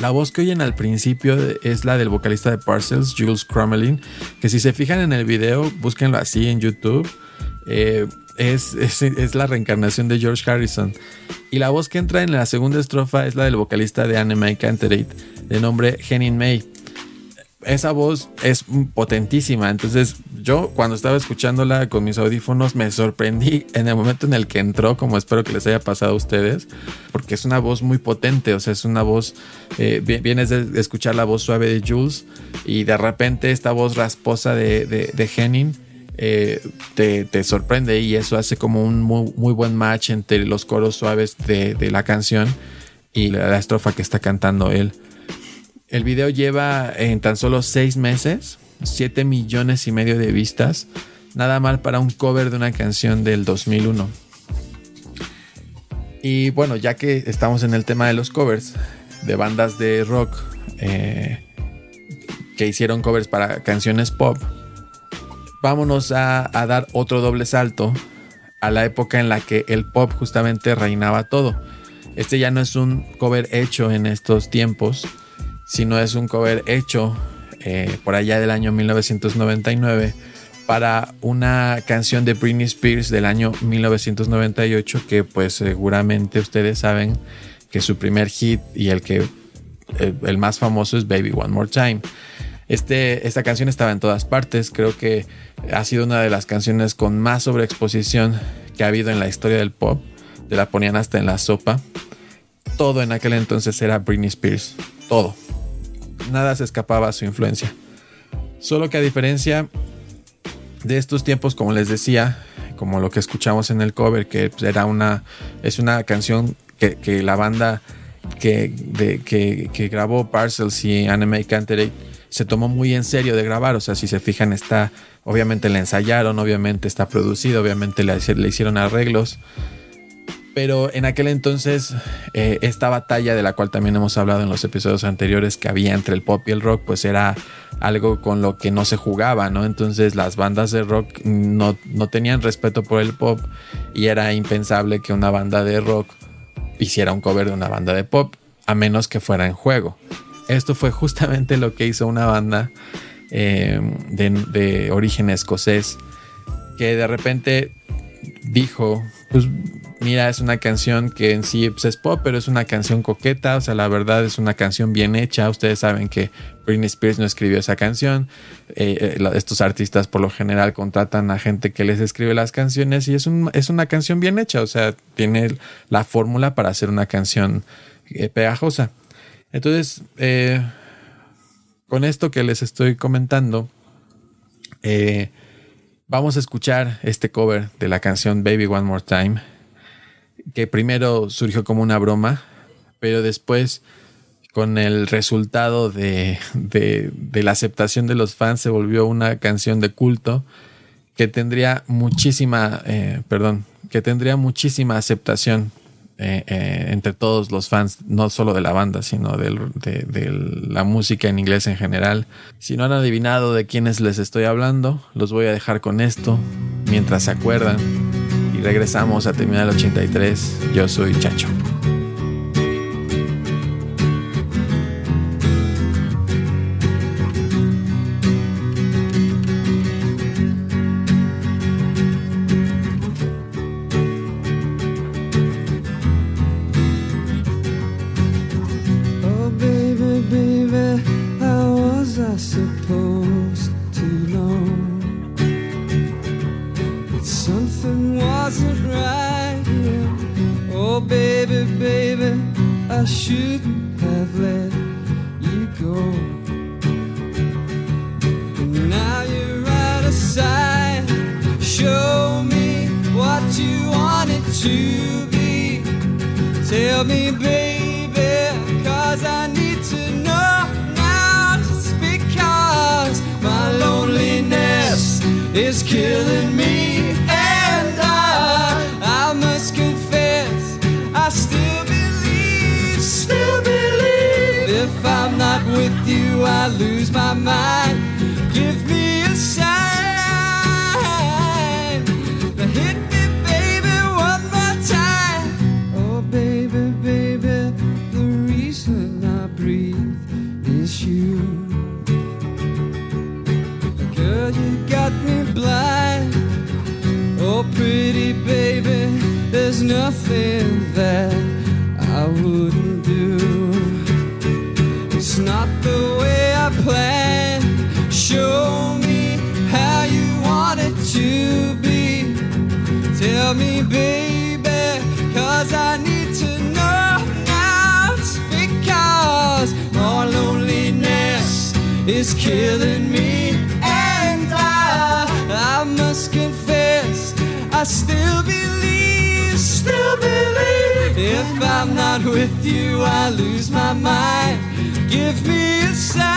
La voz que oyen al principio es la del vocalista de Parcels, Jules Crommelin, que si se fijan en el video, búsquenlo así en YouTube. Eh, es, la reencarnación de George Harrison. Y la voz que entra en la segunda estrofa es la del vocalista de Anime Canterate, de nombre Henning May. Esa voz es potentísima. Entonces, yo cuando estaba escuchándola con mis audífonos me sorprendí en el momento en el que entró, como espero que les haya pasado a ustedes, porque es una voz muy potente. O sea, es una voz. Eh, vienes de escuchar la voz suave de Jules y de repente esta voz rasposa de, de, de Henning eh, te, sorprende y eso hace como un muy, buen match entre los coros suaves de, la canción y la, estrofa que está cantando él. El video lleva en tan solo 6 meses 7 millones y medio de vistas. Nada mal para un cover de una canción del 2001. Y bueno, ya que estamos en el tema de los covers de bandas de rock eh, que hicieron covers para canciones pop, vámonos a, dar otro doble salto a la época en la que el pop justamente reinaba todo. Este ya no es un cover hecho en estos tiempos, sino es un cover hecho eh, por allá del año 1999 para una canción de Britney Spears del año 1998 que pues seguramente ustedes saben que su primer hit y el que el más famoso es Baby One More Time. Este, esta canción estaba en todas partes, creo que ha sido una de las canciones con más sobreexposición que ha habido en la historia del pop. Te la ponían hasta en la sopa. Todo en aquel entonces era Britney Spears. Todo. Nada se escapaba a su influencia. Solo que a diferencia de estos tiempos, como les decía, como lo que escuchamos en el cover, que era una, es una canción que, la banda que, que, grabó Parcels y Anime Canterate se tomó muy en serio de grabar. O sea, si se fijan, está, obviamente le ensayaron, obviamente está producido, obviamente le, le hicieron arreglos. Pero en aquel entonces, eh, esta batalla de la cual también hemos hablado en los episodios anteriores que había entre el pop y el rock, pues era algo con lo que no se jugaba, ¿no? Entonces las bandas de rock no, no tenían respeto por el pop y era impensable que una banda de rock hiciera un cover de una banda de pop, a menos que fuera en juego. Esto fue justamente lo que hizo una banda eh, de, origen escocés que de repente dijo, pues mira, es una canción que en sí pues, es pop, pero es una canción coqueta, o sea, la verdad es una canción bien hecha. Ustedes saben que Britney Spears no escribió esa canción. Eh, eh, estos artistas por lo general contratan a gente que les escribe las canciones y es, es una canción bien hecha, o sea, tiene la fórmula para hacer una canción pegajosa. Entonces, eh, con esto que les estoy comentando, eh, vamos a escuchar este cover de la canción Baby One More Time, que primero surgió como una broma, pero después con el resultado de, la aceptación de los fans se volvió una canción de culto que tendría muchísima, eh, perdón, que tendría muchísima aceptación eh, eh, entre todos los fans, no solo de la banda, sino de, de, la música en inglés en general. Si no han adivinado de quiénes les estoy hablando, los voy a dejar con esto mientras se acuerdan regresamos a terminar el 83. Yo soy Chacho. Girl, you got me blind. Oh, pretty baby, there's nothing that I wouldn't do. It's not the way I planned. Show me how you want it to be. Tell me, baby, cause I need. is killing me. And I, I must confess, I still believe, still believe. If I'm not with you, I lose my mind. Give me a sign.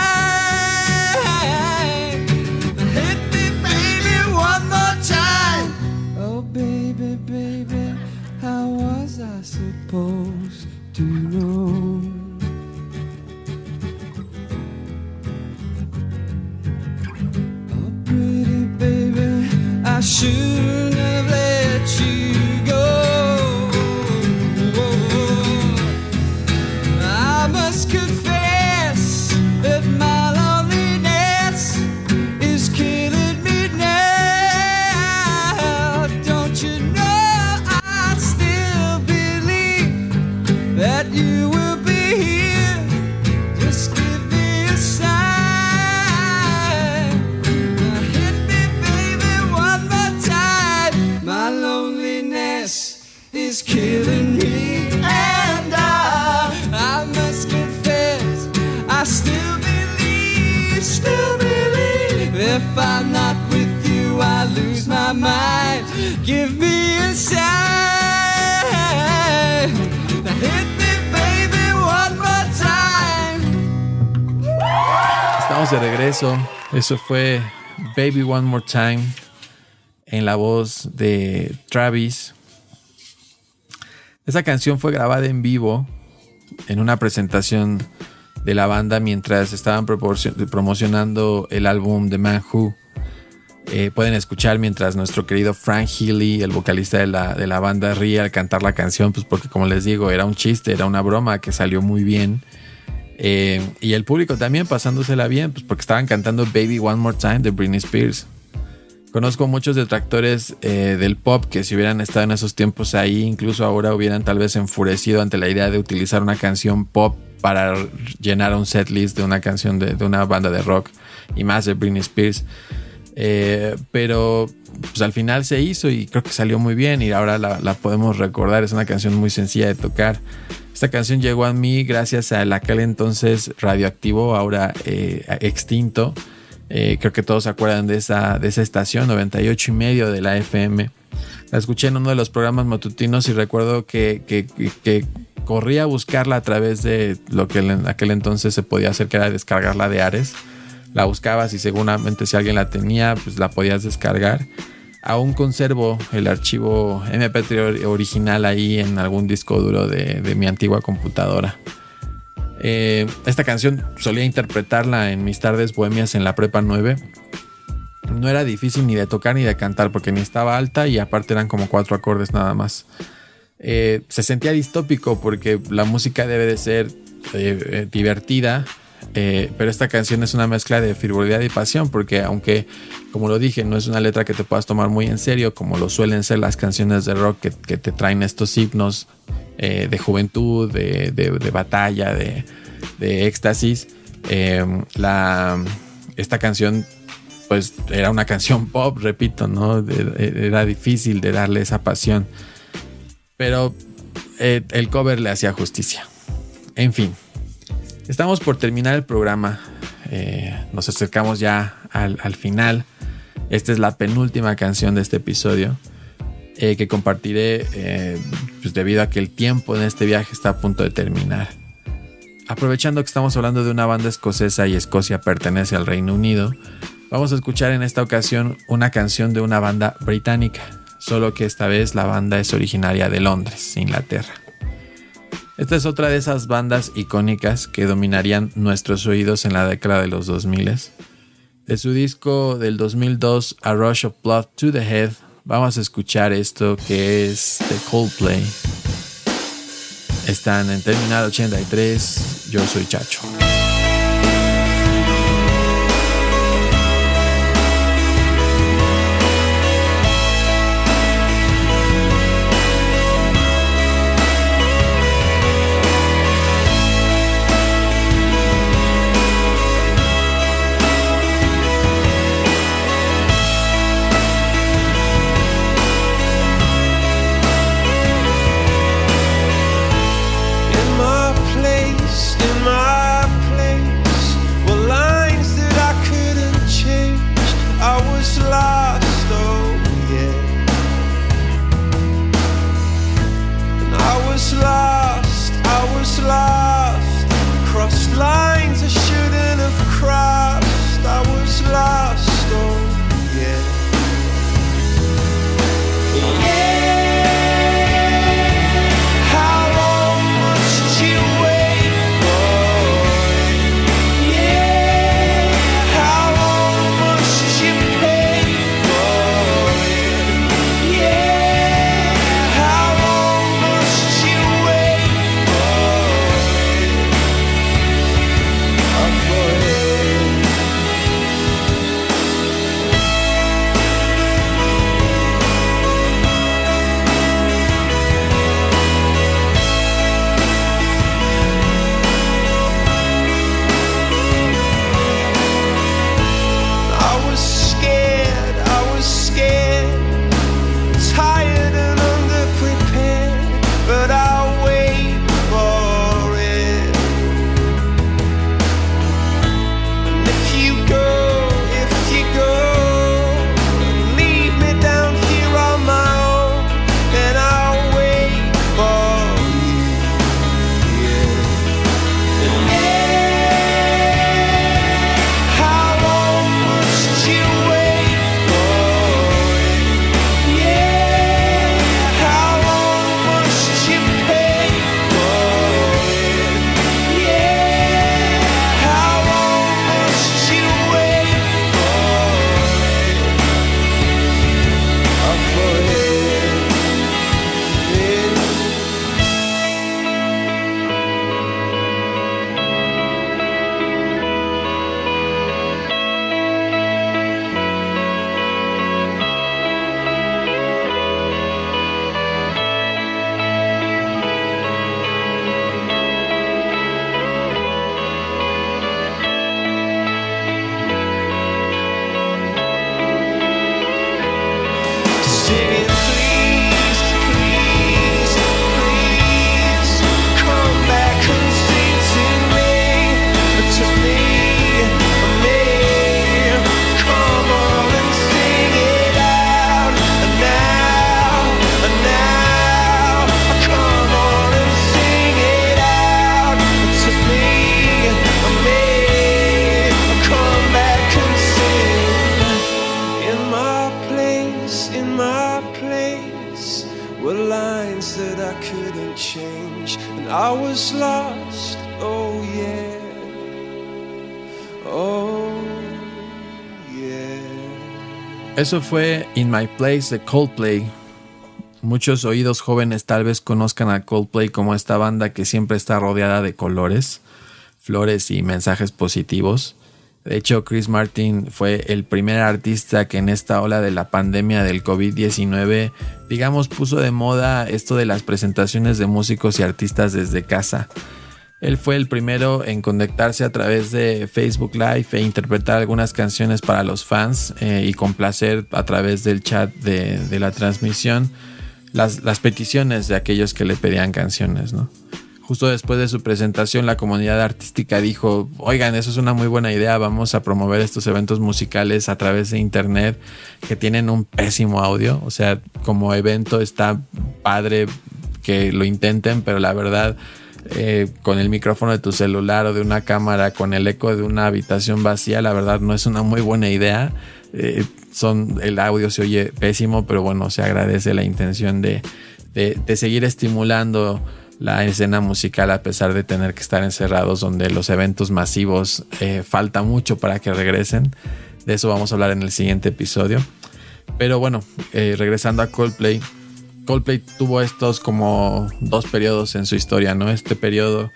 Hit me, baby, one more time. Oh, baby, baby, how was I supposed to know? I shouldn't have. De regreso. Eso fue Baby One More Time en la voz de Travis. Esa canción fue grabada en vivo en una presentación de la banda mientras estaban promocionando el álbum The Man Who. Eh, pueden escuchar mientras nuestro querido Frank Healy, el vocalista de la, de la banda, ríe al cantar la canción, pues porque como les digo, era un chiste, era una broma que salió muy bien. Eh, y el público también pasándosela bien, pues porque estaban cantando Baby One More Time de Britney Spears. Conozco muchos detractores eh, del pop que si hubieran estado en esos tiempos ahí, incluso ahora hubieran tal vez enfurecido ante la idea de utilizar una canción pop para llenar un setlist de una canción de, una banda de rock y más de Britney Spears. Eh, pero pues al final se hizo y creo que salió muy bien y ahora la podemos recordar. Es una canción muy sencilla de tocar. Esta canción llegó a mí gracias al aquel entonces radioactivo, ahora eh, extinto. Eh, creo que todos se acuerdan de esa, de esa estación, 98 y medio de la FM. La escuché en uno de los programas matutinos y recuerdo que, que, corría a buscarla a través de lo que en aquel entonces se podía hacer, que era descargarla de Ares. La buscabas y seguramente si alguien la tenía, pues la podías descargar. Aún conservo el archivo MP3 original ahí en algún disco duro de, mi antigua computadora. Eh, esta canción solía interpretarla en mis tardes bohemias en la prepa 9. No era difícil ni de tocar ni de cantar porque ni estaba alta y aparte eran como cuatro acordes nada más. Eh, se sentía distópico porque la música debe de ser eh, divertida, pero esta canción es una mezcla de frivolidad y pasión porque aunque, como lo dije, no es una letra que te puedas tomar muy en serio como lo suelen ser las canciones de rock que, te traen estos himnos de juventud, de batalla, de, de éxtasis. Em, la, esta canción, pues era una canción pop, repito, ¿no? era difícil de darle esa pasión. Pero eh, el cover le hacía justicia. En fin, estamos por terminar el programa. Eh, nos acercamos ya al, final. Esta es la penúltima canción de este episodio. Eh, que compartiré pues debido a que el tiempo en este viaje está a punto de terminar. Aprovechando que estamos hablando de una banda escocesa y Escocia pertenece al Reino Unido, vamos a escuchar en esta ocasión una canción de una banda británica, solo que esta vez la banda es originaria de Londres, Inglaterra. Esta es otra de esas bandas icónicas que dominarían nuestros oídos en la década de los 2000. De su disco del 2002, A Rush of Blood to the Head, vamos a escuchar esto que es The Coldplay. Están en Terminal 83. Yo soy Chacho. Eso fue In My Place de Coldplay. Muchos oídos jóvenes tal vez conozcan a Coldplay como esta banda que siempre está rodeada de colores, flores y mensajes positivos. De hecho, Chris Martin fue el primer artista que en esta ola de la pandemia del COVID-19, digamos, puso de moda esto de las presentaciones de músicos y artistas desde casa. Él fue el primero en conectarse a través de Facebook Live e interpretar algunas canciones para los fans eh, y complacer a través del chat de, la transmisión las, las, peticiones de aquellos que le pedían canciones, ¿no? Justo después de su presentación, la comunidad artística dijo, oigan, eso es una muy buena idea, vamos a promover estos eventos musicales a través de internet que tienen un pésimo audio, o sea, como evento está padre que lo intenten, pero la verdad... Eh, con el micrófono de tu celular o de una cámara, con el eco de una habitación vacía, la verdad no es una muy buena idea. Eh, son, el audio se oye pésimo, pero bueno, se agradece la intención de, de, seguir estimulando la escena musical a pesar de tener que estar encerrados donde los eventos masivos eh, falta mucho para que regresen. De eso vamos a hablar en el siguiente episodio. Pero bueno, regresando a Coldplay. Coldplay tuvo estos como dos periodos en su historia, ¿no? Este periodo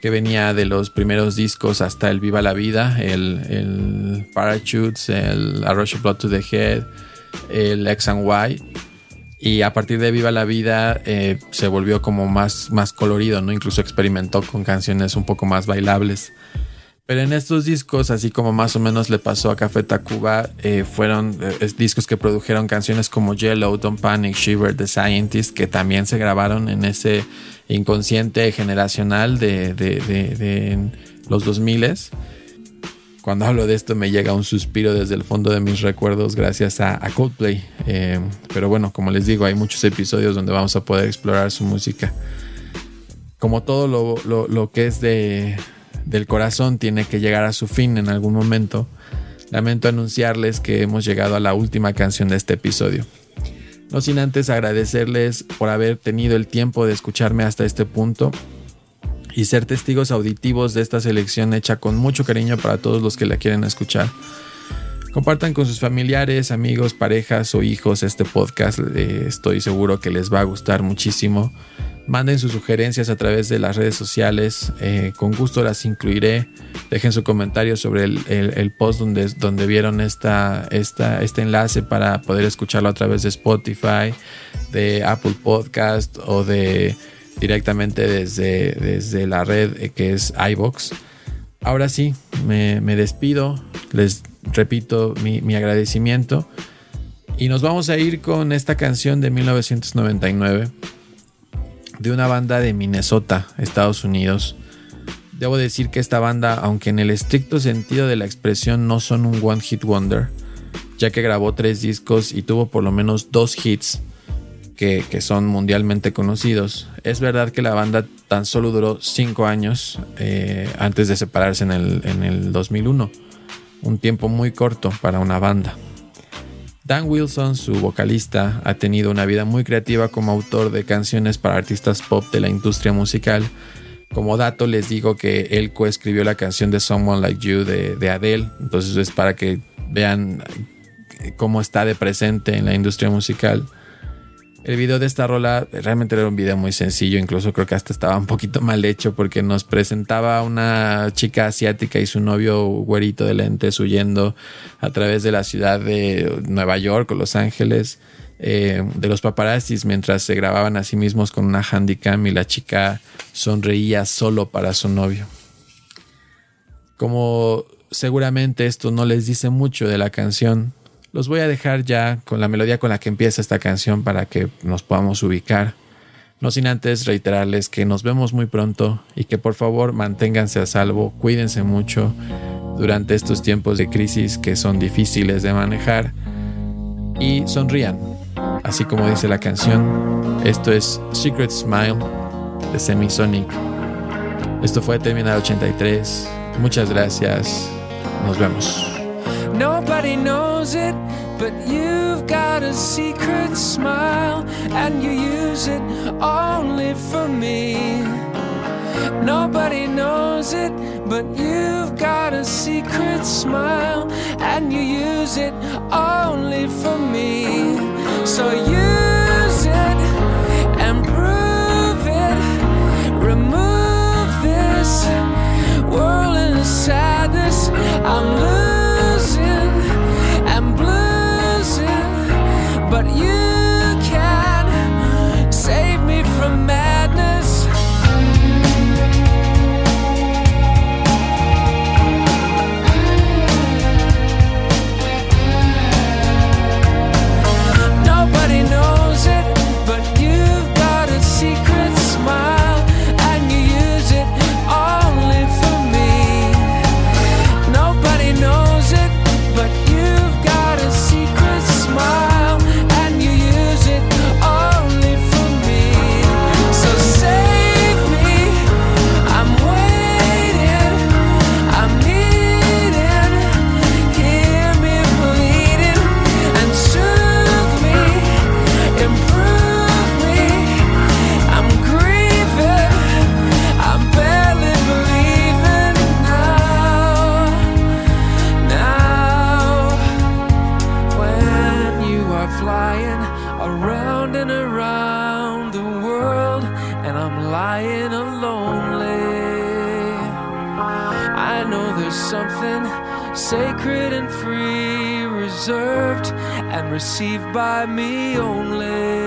que venía de los primeros discos hasta el Viva la Vida, el, Parachutes, el A Rush of Blood to the Head, el X and Y. Y a partir de Viva la Vida eh, se volvió como más, más colorido, ¿no? Incluso experimentó con canciones un poco más bailables. Pero en estos discos, así como más o menos le pasó a Café Tacuba, eh, fueron eh, discos que produjeron canciones como Yellow, Don't Panic, Shiver, The Scientist, que también se grabaron en ese inconsciente generacional de, de, de, de los 2000 cuando hablo de esto me llega un suspiro desde el fondo de mis recuerdos gracias a, Coldplay. Eh, pero bueno, como les digo, hay muchos episodios donde vamos a poder explorar su música. Como todo lo que es de, del corazón tiene que llegar a su fin en algún momento, lamento anunciarles que hemos llegado a la última canción de este episodio. No sin antes agradecerles por haber tenido el tiempo de escucharme hasta este punto y ser testigos auditivos de esta selección hecha con mucho cariño para todos los que la quieren escuchar. Compartan con sus familiares, amigos, parejas o hijos este podcast. Eh, estoy seguro que les va a gustar muchísimo. Manden sus sugerencias a través de las redes sociales. Eh, con gusto las incluiré. Dejen su comentario sobre el, el, el post donde, donde vieron esta, esta, este enlace para poder escucharlo a través de Spotify, de Apple Podcast o de directamente desde, desde la red que es iBox. Ahora sí, me, me despido. Les repito mi, mi, agradecimiento. Y nos vamos a ir con esta canción de 1999 de una banda de Minnesota, Estados Unidos. Debo decir que esta banda, aunque en el estricto sentido de la expresión no son un one hit wonder, ya que grabó tres discos y tuvo por lo menos dos hits que, que son mundialmente conocidos. Es verdad que la banda tan solo duró cinco años eh, antes de separarse en el, en el 2001 un tiempo muy corto para una banda. Dan Wilson, su vocalista, ha tenido una vida muy creativa como autor de canciones para artistas pop de la industria musical. Como dato les digo que él coescribió la canción de Someone Like You de, de Adele, entonces es para que vean cómo está de presente en la industria musical. El video de esta rola realmente era un video muy sencillo, incluso creo que hasta estaba un poquito mal hecho porque nos presentaba una chica asiática y su novio güerito de lentes huyendo a través de la ciudad de Nueva York o Los Ángeles eh, de los paparazzis mientras se grababan a sí mismos con una handicam y la chica sonreía solo para su novio. Como seguramente esto no les dice mucho de la canción, los voy a dejar ya con la melodía con la que empieza esta canción para que nos podamos ubicar. No sin antes reiterarles que nos vemos muy pronto y que por favor manténganse a salvo, cuídense mucho durante estos tiempos de crisis que son difíciles de manejar y sonrían. Así como dice la canción, esto es Secret Smile de Semisonic. Esto fue Terminal 83. Muchas gracias. Nos vemos. Nobody knows it, but you've got a secret smile, and you use it only for me. Nobody knows it, but you've got a secret smile, and you use it only for me. So use it and prove it. Remove this sadness. I'm losing. received by me only.